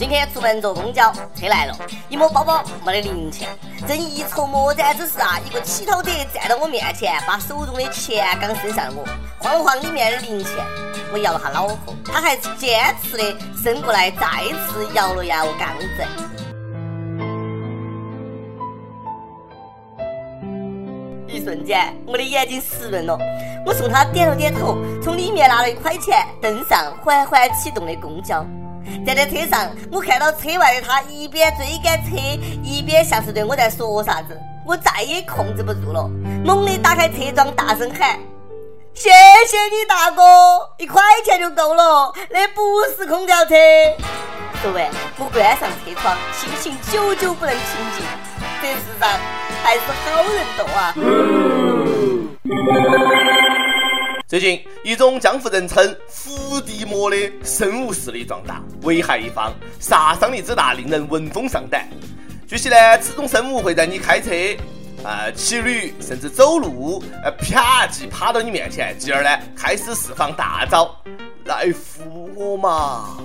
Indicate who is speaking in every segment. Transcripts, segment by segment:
Speaker 1: 今天出门坐公交，车来了，一摸包包没得零钱，正一筹莫展之时啊，一个乞讨者站到我面前，把手中的钱刚伸向我，晃了晃里面的零钱，我摇了下脑壳，他还坚持的伸过来，再次摇了摇杠子。一瞬间，我的眼睛湿润了，我冲他点了点头，从里面拿了一块钱，登上缓缓启动的公交。站在车上，我看到车外的他一边追赶车，一边像是对我在说啥子。我再也控制不住了，猛地打开车窗，大声喊：“谢谢你大哥，一块钱就够了，那不是空调车。”说完，我关上车窗，心情久久不能平静。这世上还是好人多啊！
Speaker 2: 最近，一种江湖人称伏地魔的生物势力壮大，危害一方，杀伤力之大令人闻风丧胆。据悉呢，此种生物会在你开车、呃骑驴甚至走路，呃啪即趴到你面前，继而呢开始释放大招，来扶我嘛，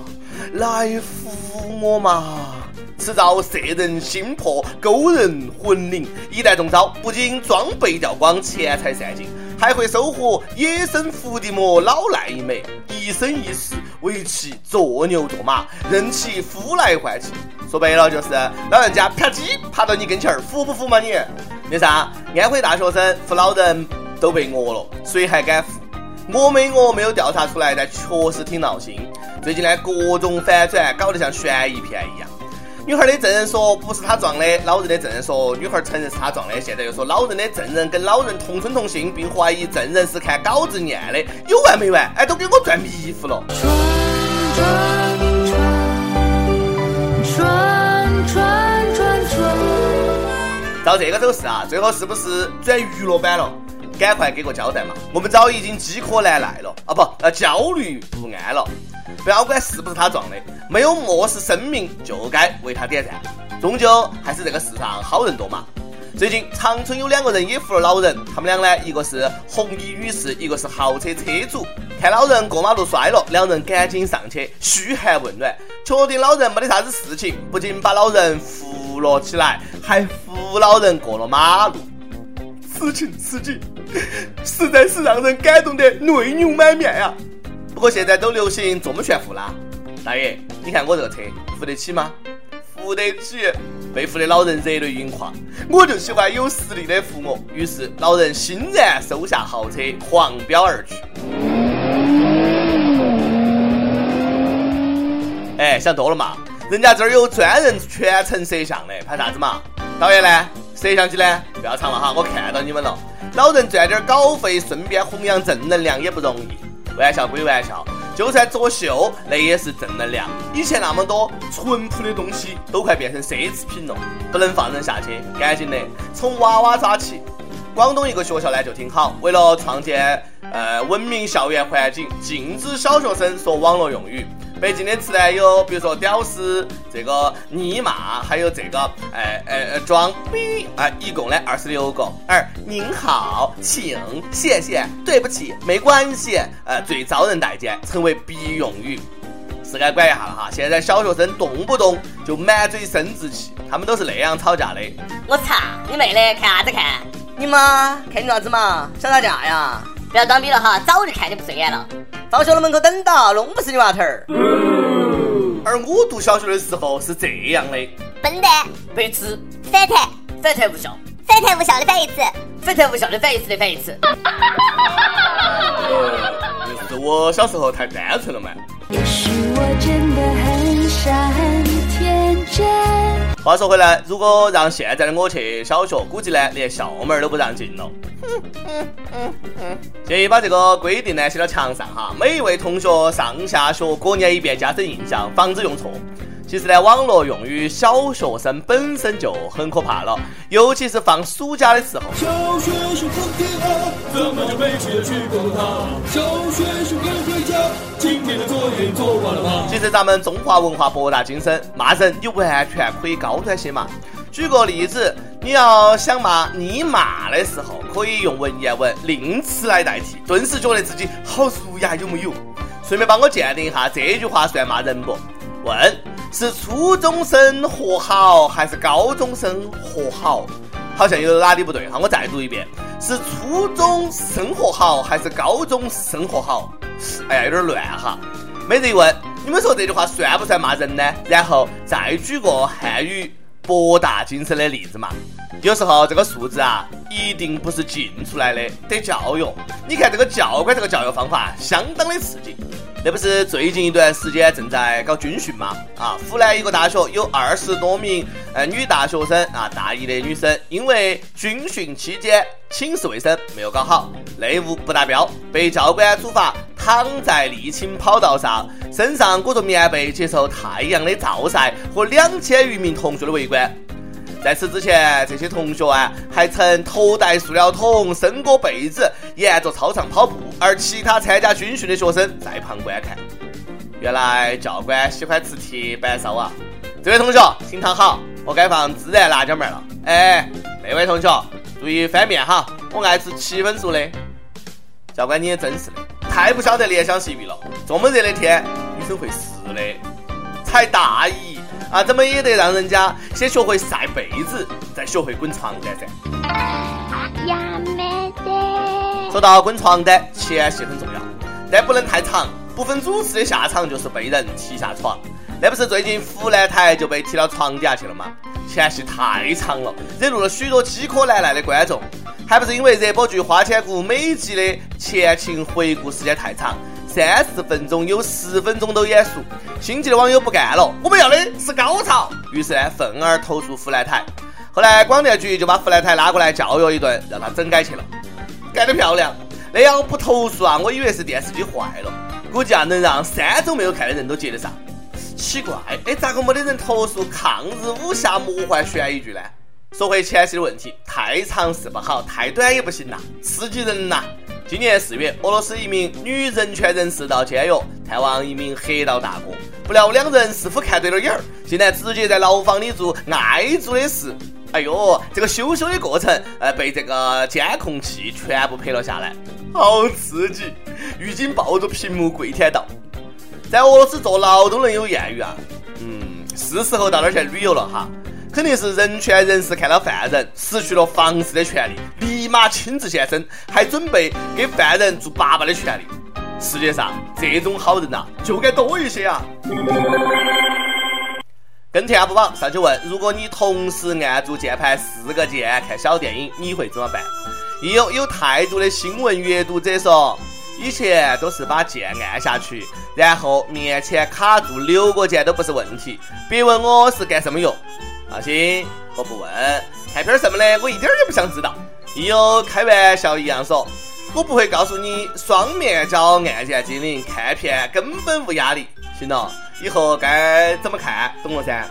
Speaker 2: 来扶我嘛。此招摄人心魄，勾人魂灵，一旦中招，不仅装备掉光，钱财散尽。还会收获野生伏地魔老赖一枚，一生一世为其做牛做马，任其呼来唤去。说白了就是老人家啪叽爬到你跟前儿，服不服嘛你？那啥，安徽大学生扶老人都被讹了，谁还敢扶？我没讹没有调查出来，但确实挺闹心。最近呢，各种反转，搞得像悬疑片一样。女孩的证人说不是他撞的，老人的证人说女孩承认是他撞的，现在又说老人的证人跟老人同村同姓，并怀疑证人是看稿子念的，有完没完？哎，都给我转迷糊了。转转转转转转，照这个走势啊，最后是不是转娱乐版了？赶快给个交代嘛！我们早已经饥渴难耐了啊，不，呃，焦虑不安了。不要管是不是他撞的，没有漠视生命就该为他点赞。终究还是这个世上好人多嘛。最近长春有两个人也扶了老人，他们俩呢，一个是红衣女士，一个是豪车车主。看老人过马路摔了，两人赶紧上去嘘寒问暖，确定老人没得啥子事情，不仅把老人扶了起来，还扶老人过了马路。此情此景，实在是让人感动得泪流满面呀。不过现在都流行这么炫富啦，大爷，你看我这个车扶得起吗？扶得起，被扶的老人热泪盈眶。我就喜欢有实力的扶我。于是老人欣然收下豪车，狂飙而去。哎，想多了嘛，人家这儿有专人全程摄像的，拍啥子嘛？导演呢？摄像机呢？不要藏了哈，我看到你们了。老人赚点稿费，顺便弘扬正能量也不容易。玩笑归玩笑，就算作秀，那也是正能量。以前那么多淳朴的东西，都快变成奢侈品了，不能放任下去，赶紧的从娃娃抓起。广东一个学校呢就挺好，为了创建呃文明校园环境，禁止小学生说网络用语。北京的词呢有，比如说屌丝，这个尼玛，还有这个，哎哎哎装逼啊，一共呢二十六个。而您好，请，谢谢，对不起，没关系，呃，最招人待见，成为必用语，是该管一下了哈。现在小学生动不动就满嘴生殖器，他们都是那样吵架的。
Speaker 1: 我操，你妹的，看啥子看？你妈看你啥子嘛？想打架呀？不要装逼了哈，早就看你不顺眼了。放学了门口等到，弄不死你娃头儿。
Speaker 2: 而我读小学的时候是这样的：
Speaker 3: 笨蛋，
Speaker 1: 白痴，
Speaker 3: 反弹，
Speaker 1: 反弹无效，
Speaker 3: 反弹无效的反义词，
Speaker 1: 反弹无效的反义词的反义词。
Speaker 2: 是我小时候太单纯了嘛。也许我真的话说回来，如果让现在的我去小学，估计呢连校门都不让进了。建议把这个规定呢写到墙上哈，每一位同学上下学过念一遍，加深印象，防止用错。其实呢，网络用语小学生本身就很可怕了，尤其是放暑假的时候。小学生不听话，怎么就没去过他？小学生该回家，今天的作业做完了吗？其实咱们中华文化博大精深，骂人你完全可以高端些嘛。举个例子，你要想骂你骂的时候，可以用文言文令词来代替，顿时觉得自己好儒雅，有木有？顺便帮我鉴定一下，这句话算骂人不？问。是初中生活好还是高中生活好？好像有哪里不对哈，我再读一遍：是初中生活好还是高中生活好？哎呀，有点乱哈。没得一问，你们说这句话算不算骂人呢？然后再举个汉语博大精深的例子嘛。有时候这个数字啊，一定不是进出来的，得教育。你看这个教官这个教育方法，相当的刺激。那不是最近一段时间正在搞军训吗？啊，湖南一个大学有二十多名呃女大学生啊，大一的女生，因为军训期间寝室卫生没有搞好，内务不达标，被教官处罚躺在沥青跑道上，身上裹着棉被，接受太阳的照晒和两千余名同学的围观。在此之前，这些同学啊，还曾头戴塑料桶、伸过被子，沿着操场跑步，而其他参加军训的学生在旁观看。原来教官喜欢吃铁板烧啊！这位同学，请躺好，我该放孜然辣椒面了。哎，那位同学，注意翻面哈，我爱吃七分熟的。教官你也真是的，太不晓得怜香惜玉了。这么热的天，女生会湿的，才大一。啊，怎么也得让人家先学会晒被子，再学会滚床单噻。呀没得。说到滚床单，前戏很重要，但不能太长，不分主次的下场就是被人踢下床。那不是最近湖南台就被踢到床底下去了吗？前戏太长了，惹怒了许多饥渴难耐的观众，还不是因为热播剧《花千骨》每集的前情回顾时间太长。三十分钟有十分钟都眼熟，心急的网友不干了，我们要的是高潮，于是呢，愤而投诉湖南台。后来广电局就把湖南台拉过来教育一顿，让他整改去了，改得漂亮。那样不投诉啊，我以为是电视机坏了，估计啊能让三周没有看的人都接得上。奇怪，哎，咋个没得人投诉抗日武侠魔幻悬疑剧呢？说回前期的问题，太长是不好，太短也不行呐，刺激人呐。今年四月，俄罗斯一名女人权人士到监狱探望一名黑道大哥，不料两人似乎看对了。眼儿，竟然直接在牢房里做爱做的事。哎呦，这个羞羞的过程，呃，被这个监控器全部拍了。下来，好刺激！狱警抱着屏幕跪舔道：“在俄罗斯坐牢都能有艳遇啊！”嗯，是时候到那儿去旅游了。哈。肯定是人权人士看到犯人失去了房事的权利，立马亲自现身，还准备给犯人做爸爸的权利。世界上这种好人呐，就该多一些啊！跟帖 UP 榜上去问：如果你同时按住键盘四个键看小电影，你会怎么办？亦有有态度的新闻阅读者说：以前都是把键按下去，然后面前卡住六个键都不是问题。别问我是干什么用。放心，我不问。看片什么的，我一点儿也不想知道。亦有开玩笑一样说，我不会告诉你双面胶按键精灵，看片根本无压力。行了，以后该怎么看，懂了噻。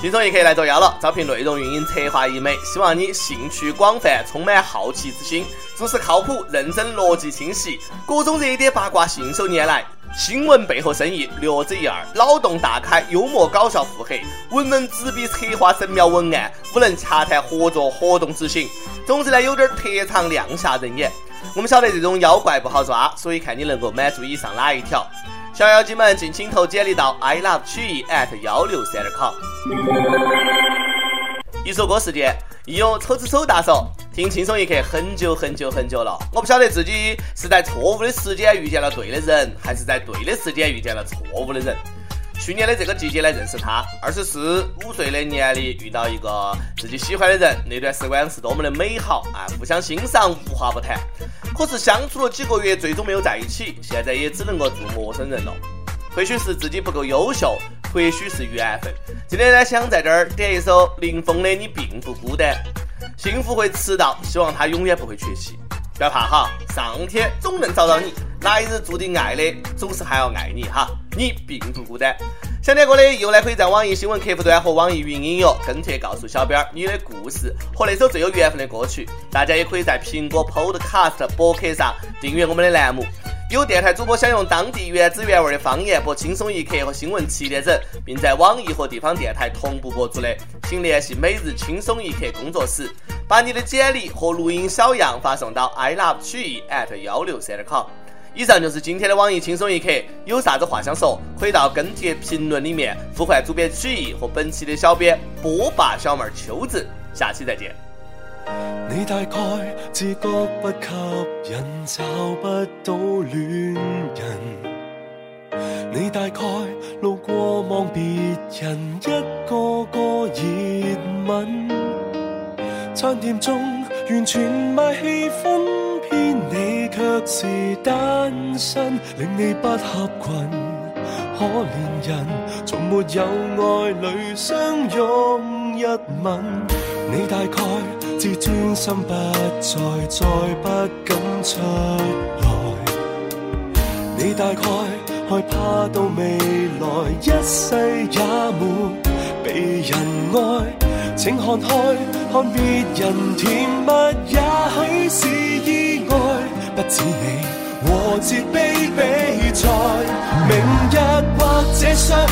Speaker 2: 轻松一刻来作妖了，招聘内容运营策划一枚，希望你兴趣广泛，充满好奇之心，做事靠谱、认真、逻辑清晰，各种热点八卦信手拈来。新闻背后深意略知一二，脑洞大开，幽默搞笑，腹黑，文能执笔策划神妙文案，武能洽谈合作活动执行。总之呢，有点特长，亮瞎人眼。我们晓得这种妖怪不好抓，所以看你能够满足以上哪一条。小妖精们，敬请投简历到 i love 曲艺 at 幺六三点 com。一首歌时间，亦有丑子丑大手。听轻松一刻很久很久很久了，我不晓得自己是在错误的时间遇见了对的人，还是在对的时间遇见了错误的人。去年的这个季节呢认识他，二十四五岁的年龄遇到一个自己喜欢的人，那段时光是多么的美好啊！互相欣赏，无话不谈。可是相处了几个月，最终没有在一起，现在也只能够做陌生人了。或许是自己不够优秀，或许是缘分。今天呢，想在这儿点一首林峰的《你并不孤单》。幸福会迟到，希望他永远不会缺席。不要怕哈，上天总能找到你。来日注定爱的，总是还要爱你哈。你并不孤单。想听歌的，又来可以在网易新闻客户端和网易云音乐跟帖告诉小编你的故事和那首最有缘分的歌曲。大家也可以在苹果 Podcast 博客上订阅我们的栏目。有电台主播想用当地原汁原味的方言播《轻松一刻》和新闻七点整，并在网易和地方电台同步播出的，请联系每日轻松一刻工作室，把你的简历和录音小样发送到 i love 曲艺 at 幺六三点 com。以上就是今天的网易轻松一刻，有啥子话想说，可以到跟帖评论里面呼唤主编曲艺和本期的小编波霸小妹秋子，下期再见。
Speaker 4: 你大概自觉不吸引，找不到恋人。你大概路过望别人一个个热吻，餐店中完全卖气氛，却是单身，令你不合群。可怜人从没有爱侣相拥一吻，你大概。自尊心不再，再不敢出来。你大概害怕到未来一世也没被人爱，请看开，看别人甜蜜，也许是意外，不止你。和自卑比赛，明日或者相爱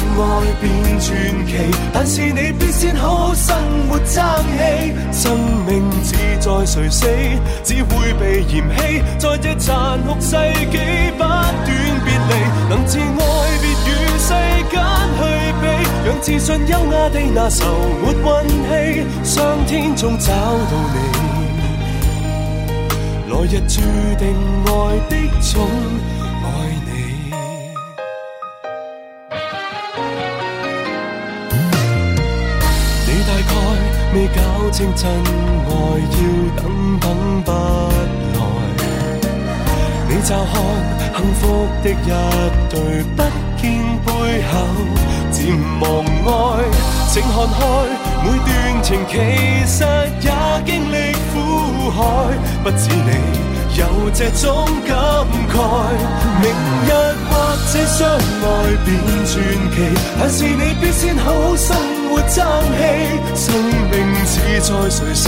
Speaker 4: 变传奇，但是你必先好好生活争气。生命只在谁死，只会被嫌弃。在这残酷世纪不断别离，能自爱别与世间去比，让自信优雅地拿愁没运气，上天总找到你。来日注定爱的种爱你，你大概未搞清真爱，要等等不来。你乍看幸福的一对，不见背后渐忘爱，请看开。每段情其实也经历海，不止你有这种感慨。明日或者相爱变传奇，但是你必先好好生活争气。生命似在谁死，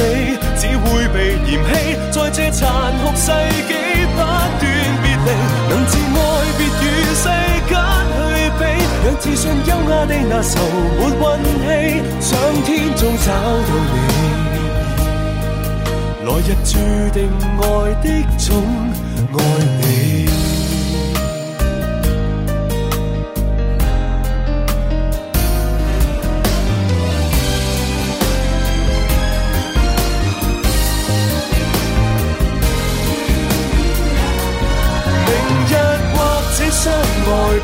Speaker 4: 只会被嫌弃。在这残酷世纪不断别离，能自爱别与世间去比。让自信优雅地那愁没运气，上天中找到你，来日注定爱的种爱你。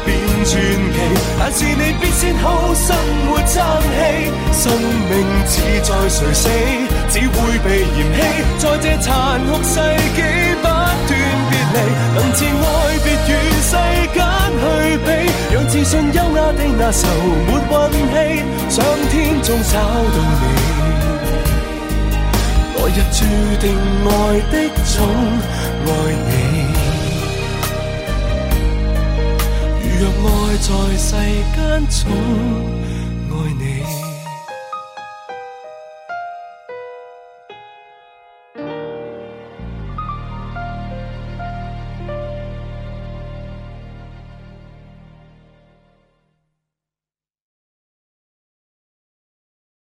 Speaker 4: 变传奇。但是你必先好生活争气，生命志在谁。死，只会被嫌弃。在这残酷世纪不断别离，能自爱别与世间去比，让自信优雅地那愁没运气，上天中找到你，来日注定爱的种世间重。